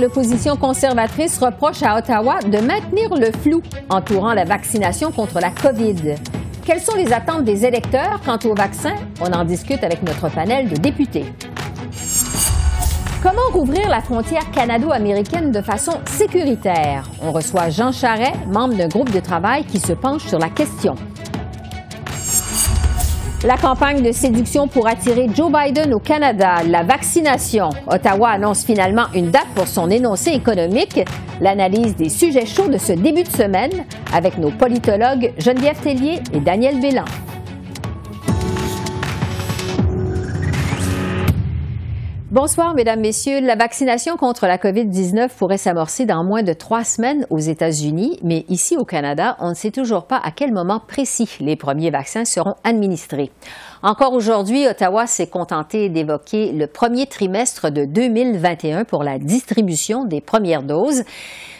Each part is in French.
L'opposition conservatrice reproche à Ottawa de maintenir le flou entourant la vaccination contre la COVID. Quelles sont les attentes des électeurs quant au vaccin? On en discute avec notre panel de députés. Comment rouvrir la frontière canado-américaine de façon sécuritaire? On reçoit Jean Charret, membre d'un groupe de travail qui se penche sur la question. La campagne de séduction pour attirer Joe Biden au Canada, la vaccination. Ottawa annonce finalement une date pour son énoncé économique. L'analyse des sujets chauds de ce début de semaine avec nos politologues Geneviève Tellier et Daniel Bélan. Bonsoir, Mesdames, Messieurs. La vaccination contre la COVID-19 pourrait s'amorcer dans moins de trois semaines aux États-Unis, mais ici au Canada, on ne sait toujours pas à quel moment précis les premiers vaccins seront administrés. Encore aujourd'hui, Ottawa s'est contenté d'évoquer le premier trimestre de 2021 pour la distribution des premières doses.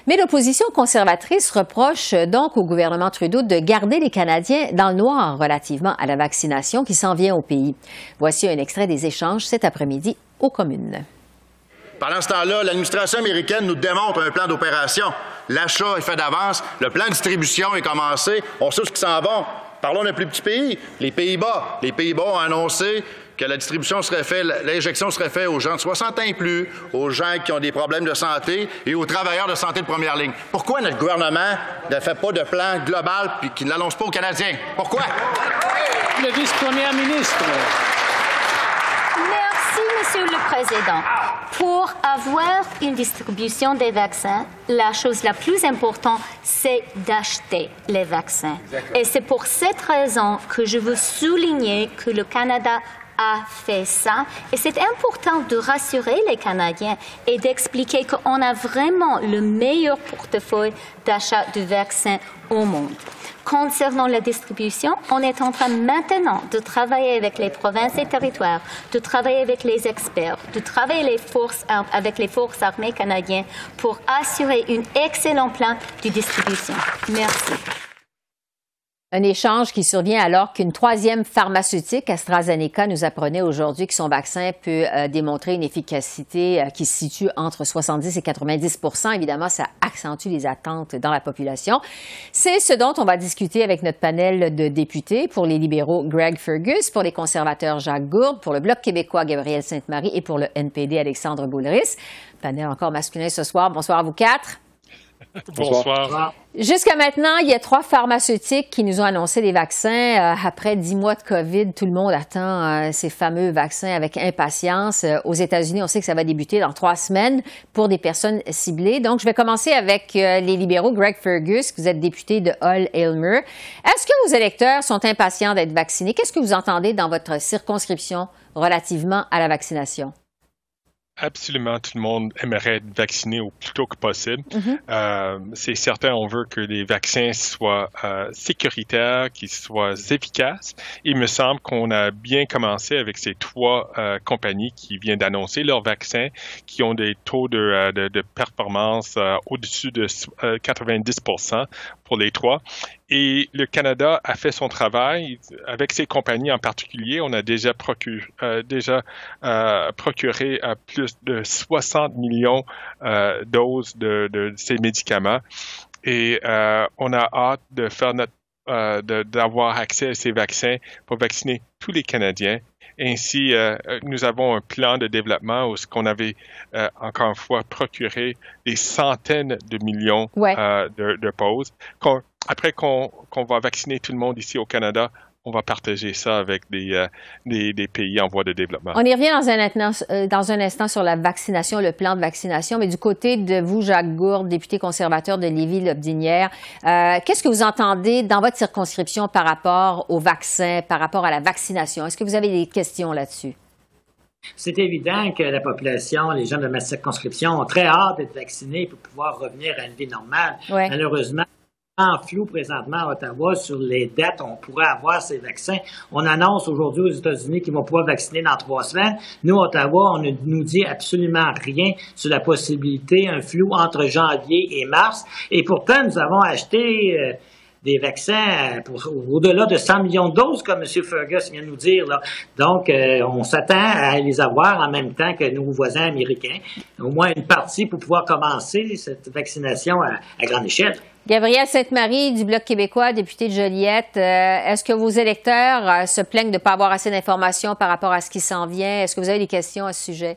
Mais l'opposition conservatrice reproche donc au gouvernement Trudeau de garder les Canadiens dans le noir relativement à la vaccination qui s'en vient au pays. Voici un extrait des échanges cet après-midi aux communes. Pendant ce temps-là, l'administration américaine nous démontre un plan d'opération. L'achat est fait d'avance, le plan de distribution est commencé, on sait ce qui s'en va. Parlons d'un plus petit pays, les Pays-Bas. Les Pays-Bas ont annoncé que la distribution serait faite, l'injection serait faite aux gens de 60 ans et plus, aux gens qui ont des problèmes de santé et aux travailleurs de santé de première ligne. Pourquoi notre gouvernement ne fait pas de plan global puis qu'il ne l'annonce pas aux Canadiens? Pourquoi? Le vice-premier ministre. Monsieur le Président, pour avoir une distribution des vaccins, la chose la plus importante, c'est d'acheter les vaccins. Et c'est pour cette raison que je veux souligner que le Canada a fait ça. Et c'est important de rassurer les Canadiens et d'expliquer qu'on a vraiment le meilleur portefeuille d'achat de vaccins au monde. Concernant la distribution, on est en train maintenant de travailler avec les provinces et territoires, de travailler avec les experts, de travailler les forces, avec les forces armées canadiennes pour assurer un excellent plan de distribution. Merci. Un échange qui survient alors qu'une troisième pharmaceutique, AstraZeneca, nous apprenait aujourd'hui que son vaccin peut euh, démontrer une efficacité euh, qui se situe entre 70 et 90% Évidemment, ça accentue les attentes dans la population. C'est ce dont on va discuter avec notre panel de députés. Pour les libéraux, Greg Fergus, pour les conservateurs, Jacques Gourde, pour le Bloc québécois, Gabriel Sainte-Marie et pour le NPD, Alexandre Boulris. Panel encore masculin ce soir. Bonsoir à vous quatre. Bonsoir. Jusqu'à maintenant, il y a trois pharmaceutiques qui nous ont annoncé des vaccins. Euh, après dix mois de COVID, tout le monde attend euh, ces fameux vaccins avec impatience. Euh, aux États-Unis, on sait que ça va débuter dans trois semaines pour des personnes ciblées. Donc, je vais commencer avec les libéraux. Greg Fergus, vous êtes député de Hull-Aylmer. Est-ce que vos électeurs sont impatients d'être vaccinés? Qu'est-ce que vous entendez dans votre circonscription relativement à la vaccination? Absolument, tout le monde aimerait être vacciné au plus tôt que possible. Mm-hmm. euh, c'est certain, on veut que les vaccins soient euh, sécuritaires, qu'ils soient efficaces. Il me semble qu'on a bien commencé avec ces trois euh, compagnies qui viennent d'annoncer leurs vaccins, qui ont des taux de, euh, de, de performance euh, au-dessus de 90 pour les trois. Et le Canada a fait son travail avec ces compagnies en particulier. On a déjà, procuré, euh, déjà euh, procuré euh, plus de 60 millions euh, doses de, de, ces médicaments. Et euh, on a hâte de faire notre d'avoir accès à ces vaccins pour vacciner tous les Canadiens. Ainsi, euh, nous avons un plan de développement où ce qu'on avait euh, encore une fois procuré des centaines de millions euh, de, de pauses. après qu'on va vacciner tout le monde ici au Canada, on va partager ça avec euh, des, des, pays en voie de développement. On y revient dans un, instant, euh, dans un instant sur la vaccination, le plan de vaccination, mais du côté de vous, Jacques Gourde, député conservateur de Lévis-Lobdinière, euh, qu'est-ce que vous entendez dans votre circonscription par rapport au vaccin, par rapport à la vaccination? Est-ce que vous avez des questions là-dessus? C'est évident que la population, les gens de ma circonscription ont très hâte d'être vaccinés pour pouvoir revenir à une vie normale. Malheureusement, grand flou présentement à Ottawa sur les dates on pourrait avoir ces vaccins. On annonce aujourd'hui aux États-Unis qu'ils vont pouvoir vacciner dans trois semaines. Nous, Ottawa, on ne nous dit absolument rien sur la possibilité, un flou entre janvier et mars. Et pourtant, nous avons acheté euh, des vaccins pour au-delà de 100 millions de doses, comme M. Fergus vient de nous dire. Donc, euh, on s'attend à les avoir en même temps que nos voisins américains, au moins une partie pour pouvoir commencer cette vaccination à grande échelle. Gabrielle Sainte-Marie du Bloc québécois, député de Joliette, euh, est-ce que vos électeurs euh, se plaignent de ne pas avoir assez d'informations par rapport à ce qui s'en vient? Est-ce que vous avez des questions à ce sujet?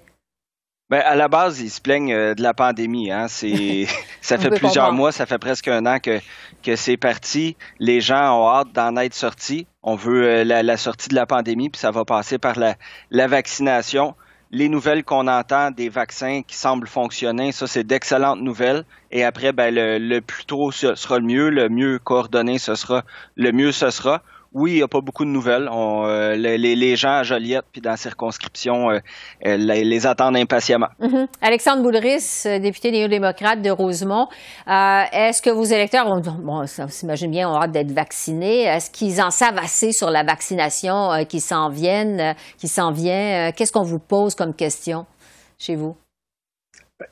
Ben, à la base, ils se plaignent euh, de la pandémie. Hein. C'est, ça fait plusieurs mois, ça fait presque un an que, que c'est parti. Les gens ont hâte d'en être sortis. On veut la, sortie de la pandémie, puis ça va passer par la, la vaccination les nouvelles qu'on entend des vaccins qui semblent fonctionner, ça c'est d'excellentes nouvelles. Et après, ben, le, le plus tôt ce sera le mieux, le mieux coordonné ce sera, le mieux ce sera. Oui, il n'y a pas beaucoup de nouvelles. Euh, les, gens à Joliette puis dans la circonscription euh, euh, les, attendent impatiemment. Mm-hmm. Alexandre Boulris, député néo-démocrate de Rosemont, est-ce que vos électeurs ont, bon, ça s'imagine bien, ont hâte d'être vaccinés? Est-ce qu'ils en savent assez sur la vaccination qui s'en qui s'en vient? Qu'est-ce qu'on vous pose comme question chez vous?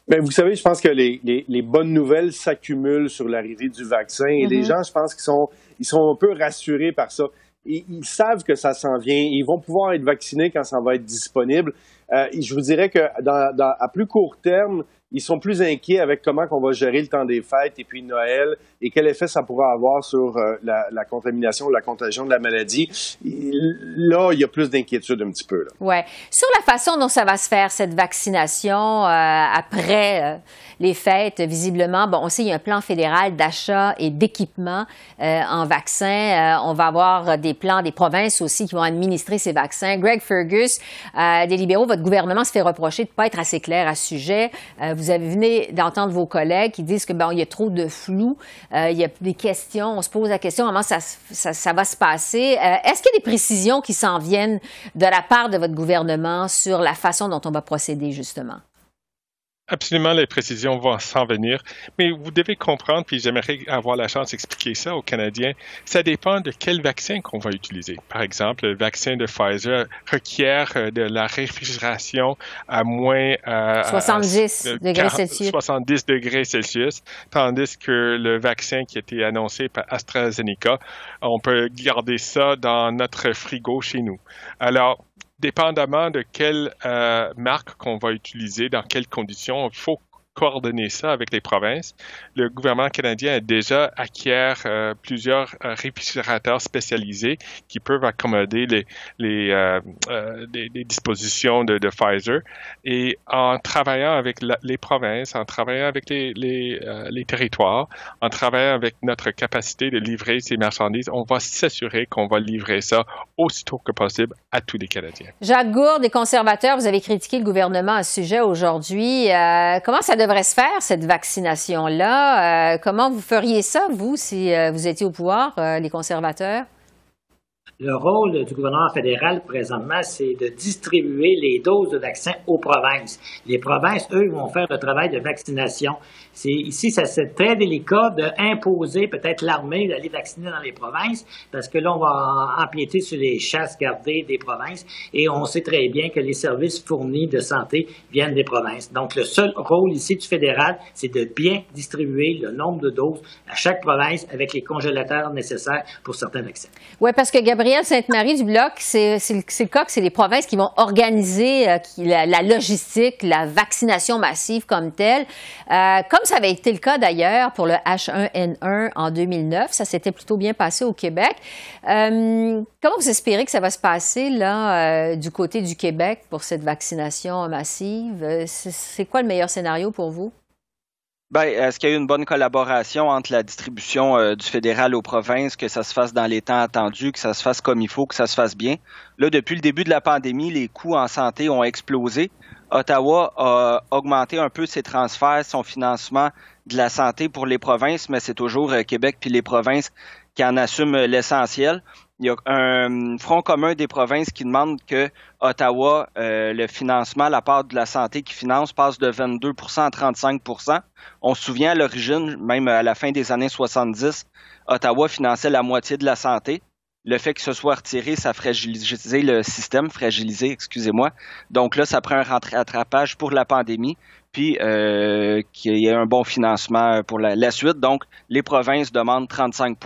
Ben, vous savez, je pense que les, bonnes nouvelles s'accumulent sur l'arrivée du vaccin et les mm-hmm. gens, je pense qu'ils sont, ils sont un peu rassurés par ça. Ils, ils savent que ça s'en vient. Ils vont pouvoir être vaccinés quand ça va être disponible. Euh, je vous dirais que dans, dans, à plus court terme, ils sont plus inquiets avec comment on va gérer le temps des fêtes et puis Noël et quel effet ça pourra avoir sur euh, la, la, contamination, la contagion de la maladie. Là, il y a plus d'inquiétude un petit peu. Ouais. Sur la façon dont ça va se faire cette vaccination euh, après euh, les fêtes, visiblement, bon, on sait qu'il y a un plan fédéral d'achat et d'équipement en vaccins. on va avoir des plans des provinces aussi qui vont administrer ces vaccins. Greg Fergus, des libéraux, votre gouvernement se fait reprocher de ne pas être assez clair à ce sujet vous avez venu d'entendre vos collègues qui disent que bon, il y a trop de flou, euh, il y a des questions, on se pose la question comment ça, ça, va se passer? Euh, est-ce qu'il y a des précisions qui s'en viennent de la part de votre gouvernement sur la façon dont on va procéder justement? Absolument, les précisions vont s'en venir, mais vous devez comprendre, puis j'aimerais avoir la chance d'expliquer ça aux Canadiens, ça dépend de quel vaccin qu'on va utiliser. Par exemple, le vaccin de Pfizer requiert euh, de la réfrigération à moins 70 euh, degrés Celsius. 70 degrés Celsius, tandis que le vaccin qui a été annoncé par AstraZeneca, on peut garder ça dans notre frigo chez nous. Alors, dépendamment de quelle euh, marque qu'on va utiliser, dans quelles conditions, il faut coordonner ça avec les provinces. Le gouvernement canadien a déjà acquiert euh, plusieurs euh, réfrigérateurs spécialisés qui peuvent accommoder les, euh, dispositions de, Pfizer. Et en travaillant avec les provinces, en travaillant avec les, les, territoires, en travaillant avec notre capacité de livrer ces marchandises, on va s'assurer qu'on va livrer ça aussitôt que possible à tous les Canadiens. Jacques Gourde, des conservateurs, vous avez critiqué le gouvernement à ce sujet aujourd'hui. comment ça devrait se faire, cette vaccination-là? Euh, comment vous feriez ça, vous, si euh, vous étiez au pouvoir, euh, les conservateurs? Le rôle du gouvernement fédéral présentement, c'est de distribuer les doses de vaccins aux provinces. Les provinces, eux, vont faire le travail de vaccination. Ici, ça, c'est très délicat d'imposer peut-être l'armée d'aller vacciner dans les provinces, parce que là, on va empiéter sur les chasses gardées des provinces, et on sait très bien que les services fournis de santé viennent des provinces. Donc, le seul rôle ici du fédéral, c'est de bien distribuer le nombre de doses à chaque province avec les congélateurs nécessaires pour certains vaccins. Oui, parce que Gabriel Gabrielle Sainte-Marie du Bloc, c'est le cas c'est les provinces qui vont organiser euh, la, logistique, la vaccination massive comme telle, euh, comme ça avait été le cas d'ailleurs pour le H1N1 en 2009. Ça s'était plutôt bien passé au Québec. Euh, comment vous espérez que ça va se passer là du côté du Québec pour cette vaccination massive? C'est quoi le meilleur scénario pour vous? Ben, est-ce qu'il y a eu une bonne collaboration entre la distribution euh, du fédéral aux provinces, que ça se fasse dans les temps attendus, que ça se fasse comme il faut, que ça se fasse bien? Là, depuis le début de la pandémie, les coûts en santé ont explosé. Ottawa a augmenté un peu ses transferts, son financement de la santé pour les provinces, mais c'est toujours euh, Québec puis les provinces qui en assument l'essentiel. Il y a un front commun des provinces qui demande que Ottawa, euh, le financement, la part de la santé qui finance passe de 22% à 35% On se souvient à l'origine, même à la fin des années 70, Ottawa finançait la moitié de la santé. Le fait que ce soit retiré, ça fragilisait le système, fragilisé, excusez-moi. Donc là, ça prend un rattrapage pour la pandémie, puis euh, qu'il y ait un bon financement pour la, la suite. Donc, les provinces demandent 35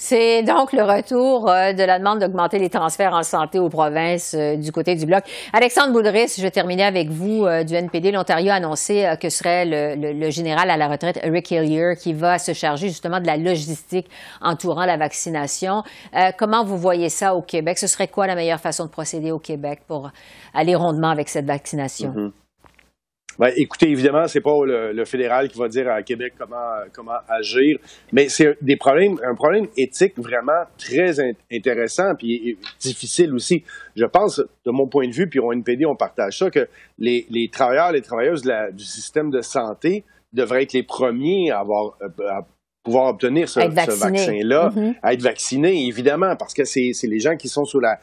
c'est donc le retour euh, de la demande d'augmenter les transferts en santé aux provinces euh, du côté du bloc. Alexandre Boulris, je vais terminer avec vous euh, du NPD. L'Ontario a annoncé que serait le, général à la retraite Rick Hillier qui va se charger justement de la logistique entourant la vaccination. comment vous voyez ça au Québec? Ce serait quoi la meilleure façon de procéder au Québec pour aller rondement avec cette vaccination? Mm-hmm. Ben, écoutez, évidemment, c'est pas le, fédéral qui va dire à Québec comment comment agir, mais c'est des problèmes, un problème éthique vraiment très intéressant puis difficile aussi. Je pense, de mon point de vue, puis au NPD, on partage ça, que les, les travailleurs, les travailleuses du système de santé devraient être les premiers à avoir euh, pouvoir obtenir ce, vaccin-là, à être vacciné, évidemment, parce que c'est les gens qui sont sur la,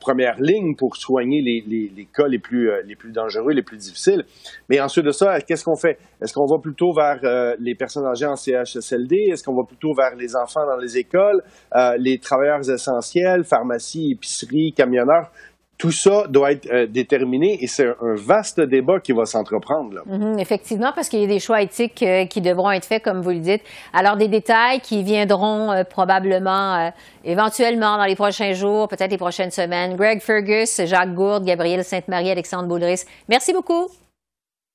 première ligne pour soigner les, cas les plus, euh, les plus dangereux, les plus difficiles. Mais ensuite de ça, qu'est-ce qu'on fait? Est-ce qu'on va plutôt vers euh, les personnes âgées en CHSLD? Est-ce qu'on va plutôt vers les enfants dans les écoles, euh, les travailleurs essentiels, pharmacie, épicerie, camionneurs? Tout ça doit être euh, déterminé et c'est un vaste débat qui va s'entreprendre. Mhm, effectivement, parce qu'il y a des choix éthiques euh, qui devront être faits, comme vous le dites. Alors, des détails qui viendront euh, probablement, éventuellement, dans les prochains jours, peut-être les prochaines semaines. Greg Fergus, Jacques Gourde, Gabriel Sainte-Marie, Alexandre Boulris. Merci beaucoup.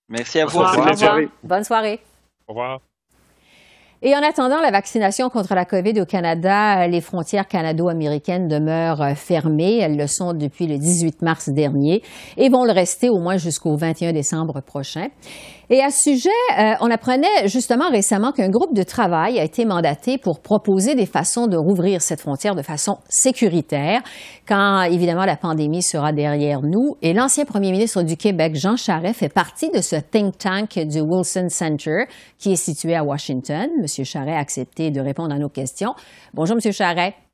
Merci à vous. Bonne soirée. Au revoir. Et en attendant la vaccination contre la COVID au Canada, les frontières canado-américaines demeurent euh, fermées. Elles le sont depuis le 18 mars dernier et vont le rester au moins jusqu'au 21 décembre prochain. Et à ce sujet, euh, on apprenait justement récemment qu'un groupe de travail a été mandaté pour proposer des façons de rouvrir cette frontière de façon sécuritaire quand évidemment la pandémie sera derrière nous. Et l'ancien premier ministre du Québec, Jean Charest, fait partie de ce think tank du Wilson Center qui est situé à Washington. Monsieur Charest a accepté de répondre à nos questions. Bonjour, Monsieur Charest.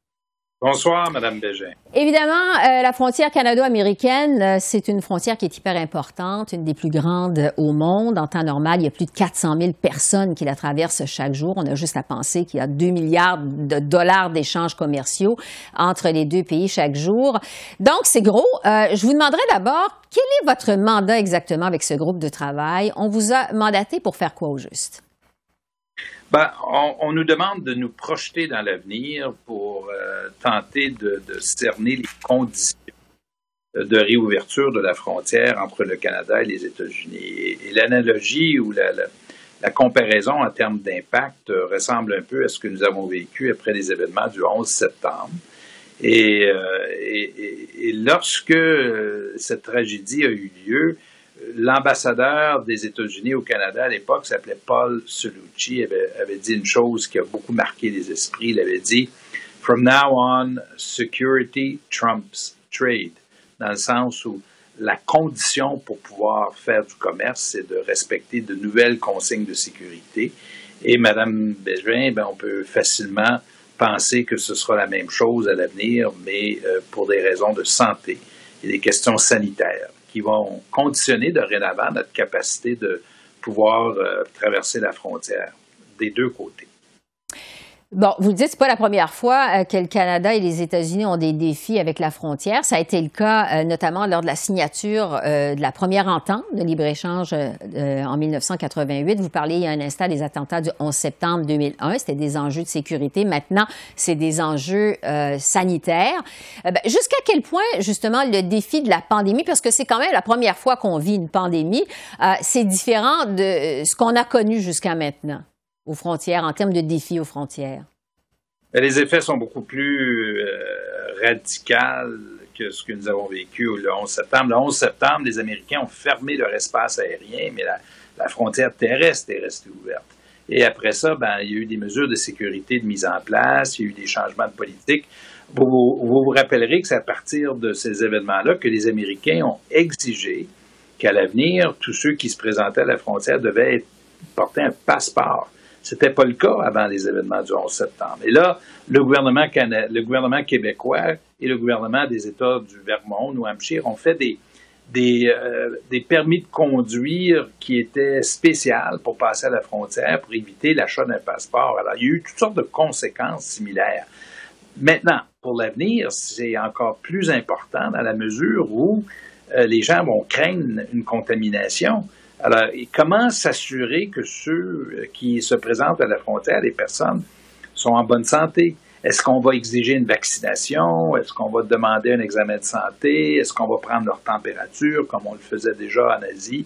Bonsoir, Madame Bégin. Évidemment, euh, la frontière canado-américaine, euh, c'est une frontière qui est hyper importante, une des plus grandes au monde. En temps normal, il y a plus de 400 000 personnes qui la traversent chaque jour. On a juste à penser qu'il y a 2 milliards de dollars d'échanges commerciaux entre les deux pays chaque jour. Donc, c'est gros. Euh, je vous demanderai d'abord, quel est votre mandat exactement avec ce groupe de travail? On vous a mandaté pour faire quoi au juste? Ben, on, nous demande de nous projeter dans l'avenir pour euh, tenter de, cerner les conditions de réouverture de la frontière entre le Canada et les États-Unis. Et, l'analogie ou la, comparaison en termes d'impact euh, ressemble un peu à ce que nous avons vécu après les événements du 11 septembre. et euh, lorsque cette tragédie a eu lieu, l'ambassadeur des États-Unis au Canada à l'époque s'appelait Paul Cellucci, avait, avait, dit une chose qui a beaucoup marqué les esprits. Il avait dit From now on, security trumps trade, dans le sens où la condition pour pouvoir faire du commerce, c'est de respecter de nouvelles consignes de sécurité. Et Madame Bégin, ben, on peut facilement penser que ce sera la même chose à l'avenir, mais euh, pour des raisons de santé et des questions sanitaires qui vont conditionner dorénavant notre capacité de pouvoir euh, traverser la frontière des deux côtés. Bon, vous le dites, c'est pas la première fois euh, que le Canada et les États-Unis ont des défis avec la frontière. Ça a été le cas euh, notamment lors de la signature euh, de la première entente de libre-échange en 1988. Vous parliez il y a un instant des attentats du 11 septembre 2001. C'était des enjeux de sécurité. Maintenant, c'est des enjeux sanitaires. Ben, jusqu'à quel point, justement, le défi de la pandémie, parce que c'est quand même la première fois qu'on vit une pandémie, c'est différent de ce qu'on a connu jusqu'à maintenant? Aux frontières, en termes de défis aux frontières? Ben, les effets sont beaucoup plus euh, radicaux que ce que nous avons vécu le 11 septembre. Le 11 septembre, les Américains ont fermé leur espace aérien, mais la, frontière terrestre est restée ouverte. Et après ça, ben, il y a eu des mesures de sécurité de mise en place, il y a eu des changements de politique. Vous vous, vous rappellerez que c'est à partir de ces événements-là que les Américains ont exigé qu'à l'avenir, tous ceux qui se présentaient à la frontière devaient porter un passeport Ce n'était pas le cas avant les événements du 11 septembre. Et là, le gouvernement, le gouvernement québécois et le gouvernement des États du Vermont, New Hampshire, ont fait des, des, euh, permis de conduire qui étaient spéciaux pour passer à la frontière, pour éviter l'achat d'un passeport. Alors, il y a eu toutes sortes de conséquences similaires. Maintenant, pour l'avenir, c'est encore plus important dans la mesure où euh, les gens vont craindre une contamination. Alors, comment s'assurer que ceux qui se présentent à la frontière, les personnes, sont en bonne santé? Est-ce qu'on va exiger une vaccination? Est-ce qu'on va demander un examen de santé? Est-ce qu'on va prendre leur température comme on le faisait déjà en Asie?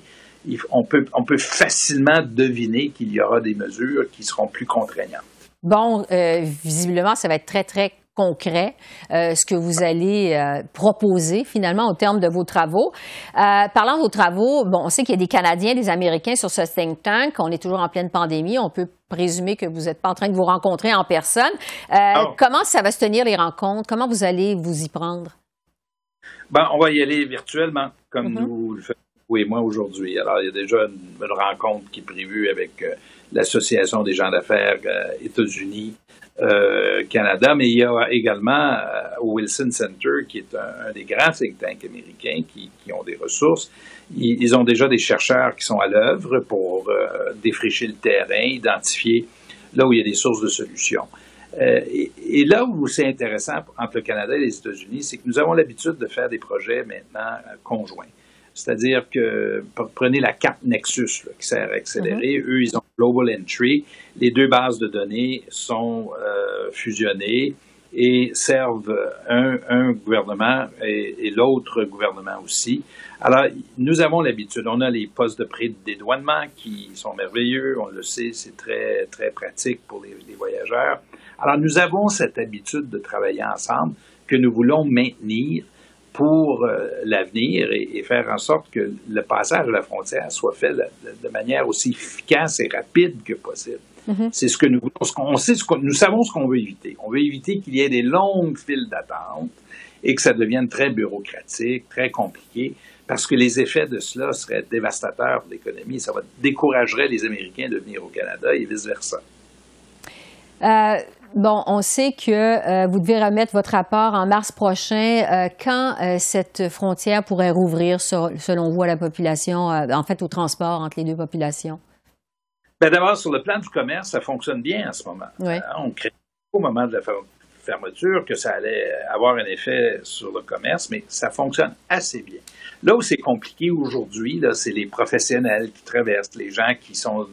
On peut, on peut facilement deviner qu'il y aura des mesures qui seront plus contraignantes. Bon, euh, visiblement, ça va être très, très concret, euh, ce que vous allez euh, proposer finalement au terme de vos travaux. parlant de vos travaux, bon, on sait qu'il y a des Canadiens, des Américains sur ce think tank. On est toujours en pleine pandémie. On peut présumer que vous n'êtes pas en train de vous rencontrer en personne. Oh. Comment ça va se tenir les rencontres? Comment vous allez vous y prendre? Ben, on va y aller virtuellement, comme mm-hmm. nous le faisons, vous et moi, aujourd'hui. Alors, il y a déjà une, rencontre qui est prévue avec l'Association des gens d'affaires États-Unis euh, Canada, mais il y a également euh, Wilson Center, qui est un, des grands think tanks américains qui, ont des ressources. Ils, ont déjà des chercheurs qui sont à l'œuvre pour euh, défricher le terrain, identifier là où il y a des sources de solutions. Et, et, là où c'est intéressant entre le Canada et les États-Unis, c'est que nous avons l'habitude de faire des projets maintenant conjoints. C'est-à-dire que prenez la carte Nexus qui sert à accélérer. Mm-hmm. Eux, ils ont Global Entry. Les deux bases de données sont euh, fusionnées et servent un, gouvernement et, l'autre gouvernement aussi. Alors, nous avons l'habitude. On a les postes de prix de dédouanement qui sont merveilleux. On le sait, c'est très, très pratique pour les, les voyageurs. Alors, nous avons cette habitude de travailler ensemble que nous voulons maintenir pour euh, l'avenir et, faire en sorte que le passage à la frontière soit fait de, manière aussi efficace et rapide que possible. Mm-hmm. C'est ce que nous voulons. sait ce nous savons ce qu'on veut éviter. On veut éviter qu'il y ait des longues files d'attente et que ça devienne très bureaucratique, très compliqué, parce que les effets de cela seraient dévastateurs pour l'économie. Ça va découragerait les Américains de venir au Canada et vice-versa. Euh, Bon, on sait que euh, vous devez remettre votre rapport en mars prochain. Euh, quand euh, cette frontière pourrait rouvrir, selon vous, à la population, en fait, au transport entre les deux populations? Bien, d'abord, sur le plan du commerce, ça fonctionne bien en ce moment. on crée au moment de la fermeture que ça allait avoir un effet sur le commerce, mais ça fonctionne assez bien. Là où c'est compliqué aujourd'hui, c'est les professionnels qui traversent, les gens qui sont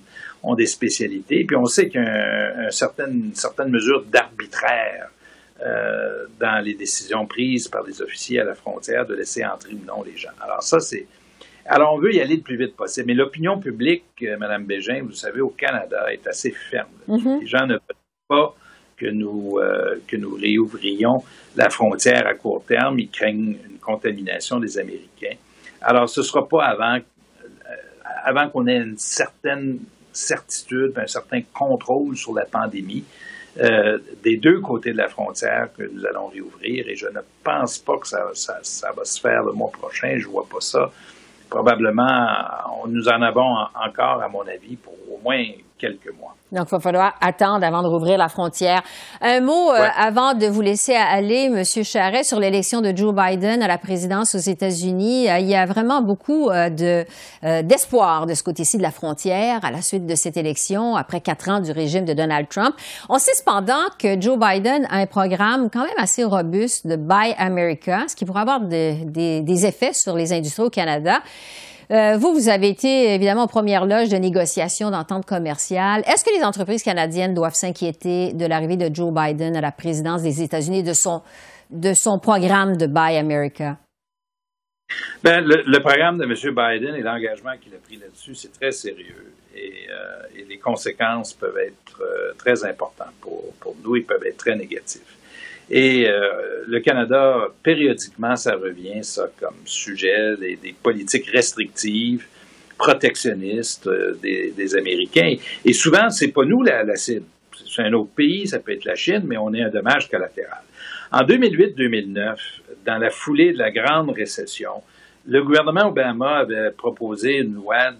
ont des spécialités. Puis on sait qu'il y a une certaine, mesure d'arbitraire euh, dans les décisions prises par les officiers à la frontière de laisser entrer ou non les gens. Alors ça, c'est... Alors on veut y aller le plus vite possible. Mais l'opinion publique, euh, Mme Bégin, vous savez, au Canada, est assez ferme. Mm-hmm. Les gens ne veulent pas que nous, euh, que nous réouvrions la frontière à court terme. Ils craignent une contamination des Américains. Alors ce ne sera pas avant, avant qu'on ait une certaine certitude, un certain contrôle sur la pandémie euh, des deux côtés de la frontière que nous allons réouvrir. Et je ne pense pas que ça, ça, va se faire le mois prochain. Je ne vois pas ça. Probablement, nous en avons encore, à mon avis, pour moins quelques mois. Donc, il va falloir attendre avant de rouvrir la frontière. Un mot euh, avant de vous laisser aller, Monsieur Charret, sur l'élection de Joe Biden à la présidence aux États-Unis. Euh, il y a vraiment beaucoup euh, de d'espoir de ce côté-ci de la frontière à la suite de cette élection, après quatre ans du régime de Donald Trump. On sait cependant que Joe Biden a un programme quand même assez robuste de Buy America, ce qui pourrait avoir des effets sur les industries au Canada. Euh, vous, vous avez été évidemment en première loge de négociation d'entente commerciale. Est-ce que les entreprises canadiennes doivent s'inquiéter de l'arrivée de Joe Biden à la présidence des États-Unis de son, de son programme de Buy America? Ben, le, programme de M. Biden et l'engagement qu'il a pris là-dessus, c'est très sérieux et, euh, et, les conséquences peuvent être euh, très importantes pour, pour nous, ils peuvent être très négatifs. Et euh, le Canada, périodiquement, ça revient, ça, comme sujet, des, politiques restrictives, protectionnistes euh, des, Américains. Et souvent, c'est pas nous la, la. C'est un autre pays, ça peut être la Chine, mais on est un dommage collatéral. En 2008-2009, dans la foulée de la grande récession, le gouvernement Obama avait proposé une loi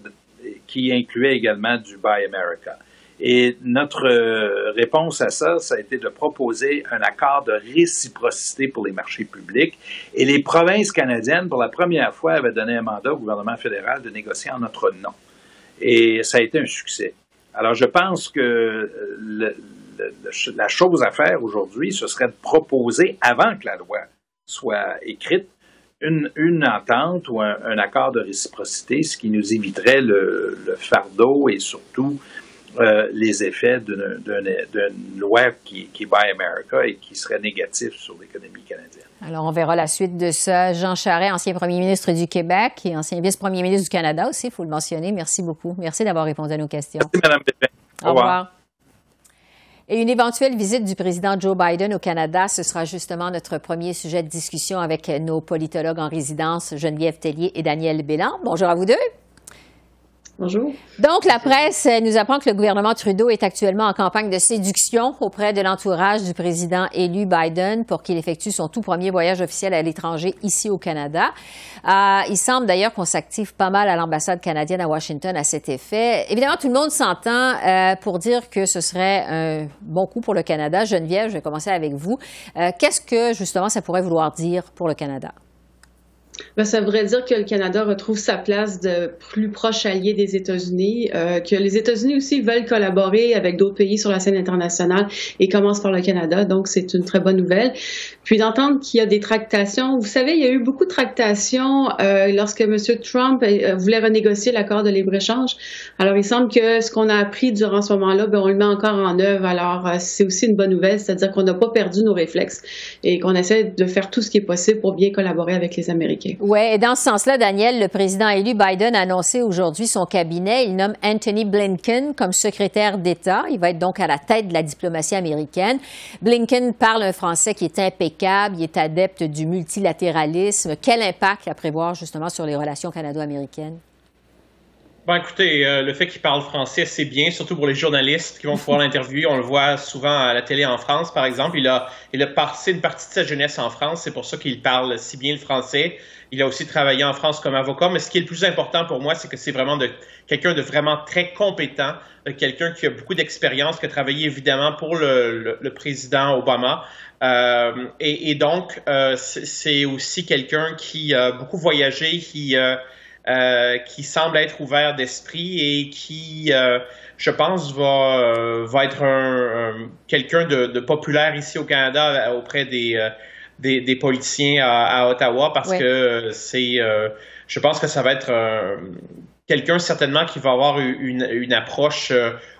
qui incluait également du Buy America. Et notre euh, réponse à ça, ça a été de proposer un accord de réciprocité pour les marchés publics. Et les provinces canadiennes, pour la première fois, avaient donné un mandat au gouvernement fédéral de négocier en notre nom. Et ça a été un succès. Alors, je pense que euh, la chose à faire aujourd'hui, ce serait de proposer, avant que la loi soit écrite, une, entente ou un, accord de réciprocité, ce qui nous éviterait le, fardeau et surtout euh, les effets d'une loi qui, qui Buy America et qui serait négatif sur l'économie canadienne. Alors, on verra la suite de ça. Jean Charest, ancien premier ministre du Québec et ancien vice-premier ministre du Canada aussi, il faut le mentionner. Merci beaucoup. Merci d'avoir répondu à nos questions. Merci, Mme Au, revoir. Et une éventuelle visite du président Joe Biden au Canada, ce sera justement notre premier sujet de discussion avec nos politologues en résidence, Geneviève Tellier et Daniel Bélan. Bonjour à vous deux. Bonjour. Donc, la presse nous apprend que le gouvernement Trudeau est actuellement en campagne de séduction auprès de l'entourage du président élu Biden pour qu'il effectue son tout premier voyage officiel à l'étranger ici au Canada. Euh, il semble d'ailleurs qu'on s'active pas mal à l'ambassade canadienne à Washington à cet effet. Évidemment, tout le monde s'entend euh, pour dire que ce serait un bon coup pour le Canada. Geneviève, je vais commencer avec vous. Euh, qu'est-ce que justement ça pourrait vouloir dire pour le Canada? Ben, ça voudrait dire que le Canada retrouve sa place de plus proche allié des États-Unis, euh, que les États-Unis aussi veulent collaborer avec d'autres pays sur la scène internationale et commencent par le Canada, donc c'est une très bonne nouvelle. Puis d'entendre qu'il y a des tractations, vous savez, il y a eu beaucoup de tractations euh, lorsque M. Trump euh, voulait renégocier l'accord de libre-échange. Alors il semble que ce qu'on a appris durant ce moment-là, ben, on le met encore en œuvre. Alors euh, c'est aussi une bonne nouvelle, c'est-à-dire qu'on n'a pas perdu nos réflexes et qu'on essaie de faire tout ce qui est possible pour bien collaborer avec les Américains. Oui, et dans ce sens-là, Daniel, le président élu Biden a annoncé aujourd'hui son cabinet. Il nomme Anthony Blinken comme secrétaire d'État. Il va être donc à la tête de la diplomatie américaine. Blinken parle un français qui est impeccable. Il est adepte du multilatéralisme. Quel impact à prévoir justement sur les relations canado-américaines? Bon, écoutez, euh, le fait qu'il parle français, c'est bien, surtout pour les journalistes qui vont pouvoir l'interviewer. On le voit souvent à la télé en France, par exemple. Il a, il a passé une partie de sa jeunesse en France. C'est pour ça qu'il parle si bien le français. Il a aussi travaillé en France comme avocat. Mais ce qui est le plus important pour moi, c'est que c'est vraiment de quelqu'un de vraiment très compétent, quelqu'un qui a beaucoup d'expérience, qui a travaillé évidemment pour le, le, président Obama. Euh, et, et, donc, euh, c'est aussi quelqu'un qui a beaucoup voyagé, qui euh, qui semble être ouvert d'esprit et qui, euh, je pense, va, euh, va être un, quelqu'un de, de, populaire ici au Canada auprès des, des, des, politiciens à, Ottawa parce que c'est, je pense que ça va être quelqu'un certainement qui va avoir une, une approche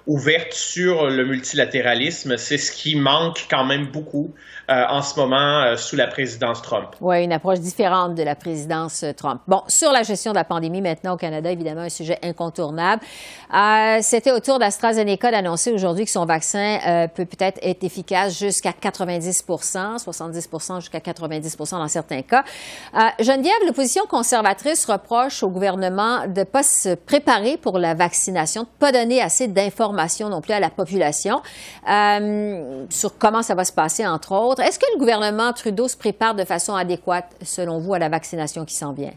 ouverte sur le multilatéralisme. C'est ce qui manque quand même beaucoup euh, en ce moment euh, sous la présidence Trump. Oui, une approche différente de la présidence euh, Trump. Bon, sur la gestion de la pandémie maintenant au Canada, évidemment, un sujet incontournable. C'était au tour d'AstraZeneca d'annoncer aujourd'hui que son vaccin peut peut-être être efficace jusqu'à 90% 70 jusqu'à 90 dans certains cas. Geneviève, l'opposition conservatrice reproche au gouvernement de ne pas se préparer pour la vaccination, de ne pas donner assez d'informations non plus à la population sur comment ça va se passer, entre autres. Est-ce que le gouvernement Trudeau se prépare de façon adéquate, selon vous, à la vaccination qui s'en vient?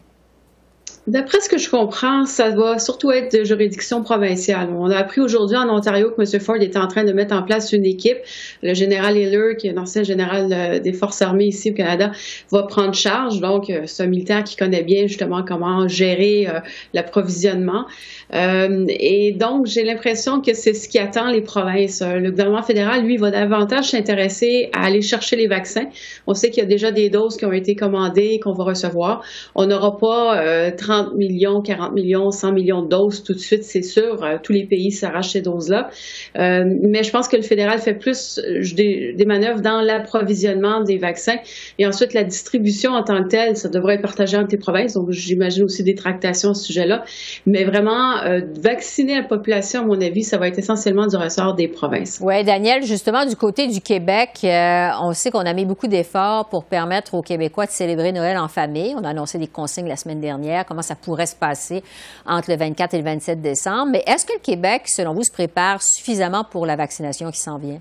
D'après ce que je comprends, ça va surtout être de juridiction provinciale. On a appris aujourd'hui en Ontario que M. Ford était en train de mettre en place une équipe. Le général Hiller, qui est un ancien général euh, des forces armées ici au Canada, va prendre charge. Donc, euh, c'est un militaire qui connaît bien justement comment gérer euh, l'approvisionnement. et donc, j'ai l'impression que c'est ce qui attend les provinces. Le gouvernement fédéral, lui, va davantage s'intéresser à aller chercher les vaccins. On sait qu'il y a déjà des doses qui ont été commandées et qu'on va recevoir. On n'aura pas 30 millions, 40 millions, 100 millions de doses tout de suite, c'est sûr. Euh, tous les pays s'arrachent ces doses-là. Euh, mais je pense que le fédéral fait plus euh, des, manœuvres dans l'approvisionnement des vaccins et ensuite la distribution en tant que telle, ça devrait être partagé entre les provinces. Donc, j'imagine aussi des tractations à ce sujet-là. Mais vraiment, vacciner la population, à mon avis, ça va être essentiellement du ressort des provinces. Oui, Daniel, justement, du côté du Québec, on sait qu'on a mis beaucoup d'efforts pour permettre aux Québécois de célébrer Noël en famille. On a annoncé des consignes la semaine dernière ça pourrait se passer entre le 24 et le 27 décembre. Mais est-ce que le Québec, selon vous, se prépare suffisamment pour la vaccination qui s'en vient?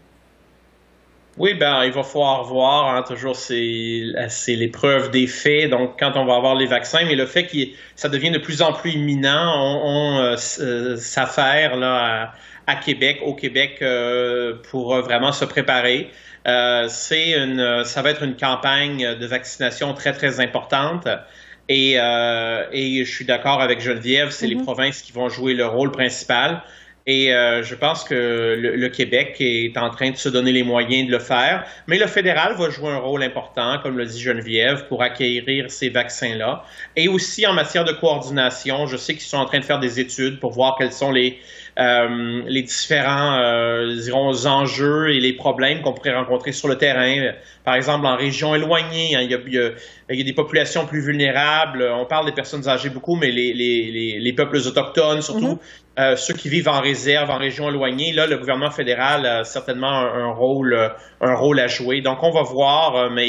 Oui, ben il va falloir voir. Hein, toujours, c'est l'épreuve des faits. Donc, quand on va avoir les vaccins, mais le fait que ça devient de plus en plus imminent, on, euh, euh, s'affaire à Québec, au Québec, pour vraiment se préparer. une, ça va être une campagne de vaccination très très importante. Et, et je suis d'accord avec Geneviève, c'est les mm-hmm. provinces qui vont jouer le rôle principal. Et euh, je pense que le, Québec est en train de se donner les moyens de le faire. Mais le fédéral va jouer un rôle important, comme le dit Geneviève, pour acquérir ces vaccins-là. Et aussi en matière de coordination, je sais qu'ils sont en train de faire des études pour voir quels sont les, euh, les différents euh, dirons, enjeux et les problèmes qu'on pourrait rencontrer sur le terrain. Par exemple, en région éloignée, hein, il, y a, il, y a, des populations plus vulnérables. On parle des personnes âgées beaucoup, mais les, les, les, peuples autochtones, surtout mm-hmm. Euh, ceux qui vivent en réserve, en région éloignée, là, le gouvernement fédéral a certainement un, rôle, un rôle à jouer. Donc, on va voir, euh, mais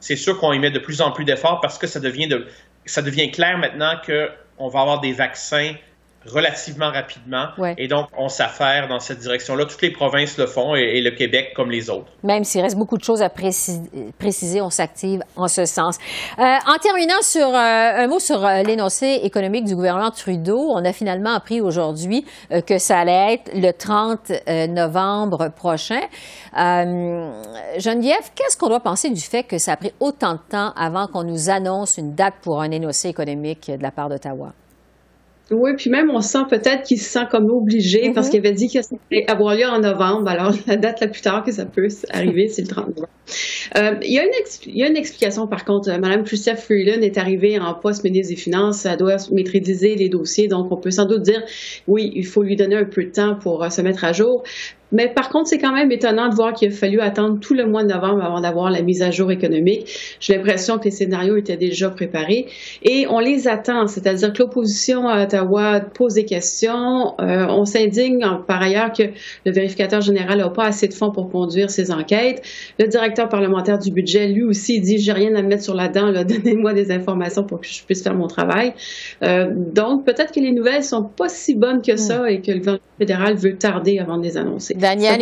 c'est sûr qu'on y met de plus en plus d'efforts parce que ça devient, de, ça devient clair maintenant qu'on va avoir des vaccins relativement rapidement. Et donc, on s'affaire dans cette direction-là. Toutes les provinces le font et, le Québec comme les autres. Même s'il reste beaucoup de choses à préciser, on s'active en ce sens. Euh, en terminant sur euh, un mot sur euh, l'énoncé économique du gouvernement Trudeau, on a finalement appris aujourd'hui que ça allait être le 30 novembre prochain. Geneviève, qu'est-ce qu'on doit penser du fait que ça a pris autant de temps avant qu'on nous annonce une date pour un énoncé économique de la part d'Ottawa? Oui, puis même on sent peut-être qu'il se sent comme obligé parce mm-hmm. qu'il avait dit que ça allait avoir lieu en novembre. Alors la date la plus tard que ça peut arriver, c'est le 30 novembre. Euh, il, y a une il y a une explication par contre. Madame Chrystia Freeland est arrivée en poste ministre des Finances. Elle doit maîtriser les dossiers. Donc on peut sans doute dire oui, il faut lui donner un peu de temps pour euh, se mettre à jour. Mais par contre, c'est quand même étonnant de voir qu'il a fallu attendre tout le mois de novembre avant d'avoir la mise à jour économique. J'ai l'impression que les scénarios étaient déjà préparés et on les attend. C'est-à-dire que l'opposition à Ottawa pose des questions. Euh, on s'indigne par ailleurs que le vérificateur général n'a pas assez de fonds pour conduire ses enquêtes. Le directeur parlementaire du budget, lui aussi, dit j'ai rien à mettre sur la dent. Donnez-moi des informations pour que je puisse faire mon travail. Euh, donc peut-être que les nouvelles sont pas si bonnes que ça et que le gouvernement fédéral veut tarder avant de les annoncer. Daniel,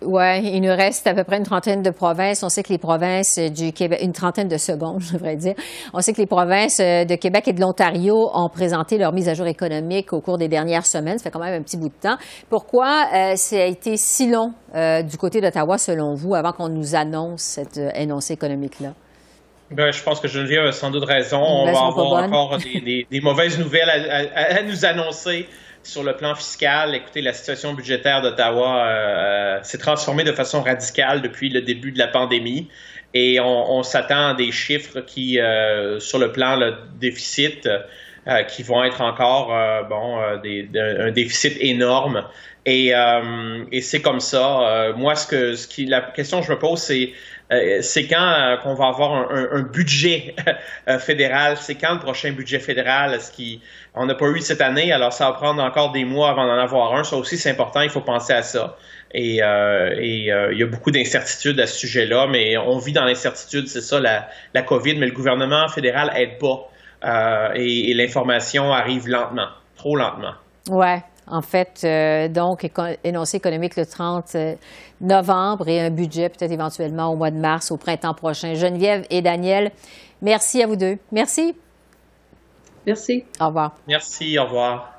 il nous, reste à peu près une trentaine de provinces. On sait que les provinces du Québec, une trentaine de secondes, je devrais dire. On sait que les provinces euh, de Québec et de l'Ontario ont présenté leur mise à jour économique au cours des dernières semaines. Ça fait quand même un petit bout de temps. Pourquoi euh, ça a été si long euh, du côté d'Ottawa, selon vous, avant qu'on nous annonce cette énoncé économique-là? Ben, je pense que Geneviève a sans doute raison. On va avoir encore des, mauvaises nouvelles à nous annoncer sur le plan fiscal, écoutez, la situation budgétaire d'Ottawa euh, s'est transformée de façon radicale depuis le début de la pandémie. Et on, s'attend à des chiffres qui, euh, sur le plan le déficit, euh, qui vont être encore bon un déficit énorme. Et, c'est comme ça. moi, ce que ce qui la question que je me pose, c'est c'est quand qu'on va avoir un, budget fédéral? C'est quand le prochain budget fédéral? Est-ce qu'il on n'a pas eu cette année, alors ça va prendre encore des mois avant d'en avoir un. Ça aussi, c'est important, il faut penser à ça. Et, euh, euh, il y a beaucoup d'incertitudes à ce sujet-là, mais on vit dans l'incertitude, c'est ça, la, COVID, mais le gouvernement fédéral aide pas. Euh, et, l'information arrive lentement, trop lentement. Ouais. En fait, donc, énoncé économique le 30 novembre et un budget peut-être éventuellement au mois de mars, au printemps prochain. Geneviève et Daniel, merci à vous deux. Merci. Merci. Au revoir. Merci, au revoir.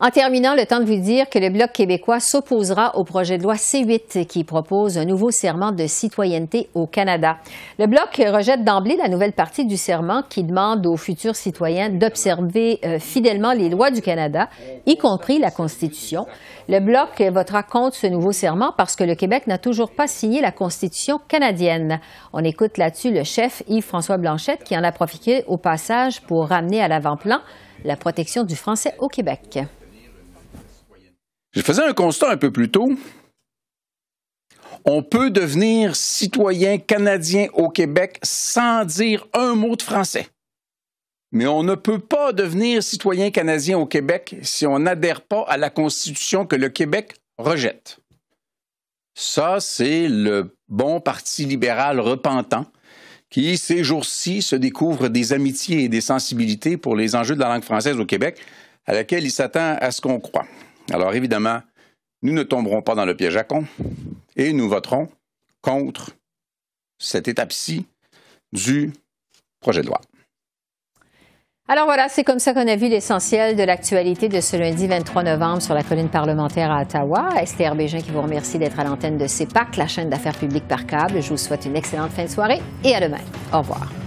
En terminant, le temps de vous dire que le Bloc québécois s'opposera au projet de loi C8 qui propose un nouveau serment de citoyenneté au Canada. Le Bloc rejette d'emblée la nouvelle partie du serment qui demande aux futurs citoyens d'observer euh, fidèlement les lois du Canada, y compris la Constitution. Le Bloc votera contre ce nouveau serment parce que le Québec n'a toujours pas signé la Constitution canadienne. On écoute là-dessus le chef Yves-François Blanchette qui en a profité au passage pour ramener à l'avant-plan la protection du français au Québec. Je faisais un constat un peu plus tôt. On peut devenir citoyen canadien au Québec sans dire un mot de français mais on ne peut pas devenir citoyen canadien au Québec si on n'adhère pas à la Constitution que le Québec rejette. Ça, c'est le bon parti libéral repentant qui, ces jours-ci, se découvre des amitiés et des sensibilités pour les enjeux de la langue française au Québec, à laquelle il s'attend à ce qu'on croit. Alors évidemment, nous ne tomberons pas dans le piège à con et nous voterons contre cette étape-ci du projet de loi. Alors voilà, c'est comme ça qu'on a vu l'essentiel de l'actualité de ce lundi 23 novembre sur la colline parlementaire à Ottawa. Esther Bégin qui vous remercie d'être à l'antenne de CEPAC, la chaîne d'affaires publiques par câble. Je vous souhaite une excellente fin de soirée et à demain. Au revoir.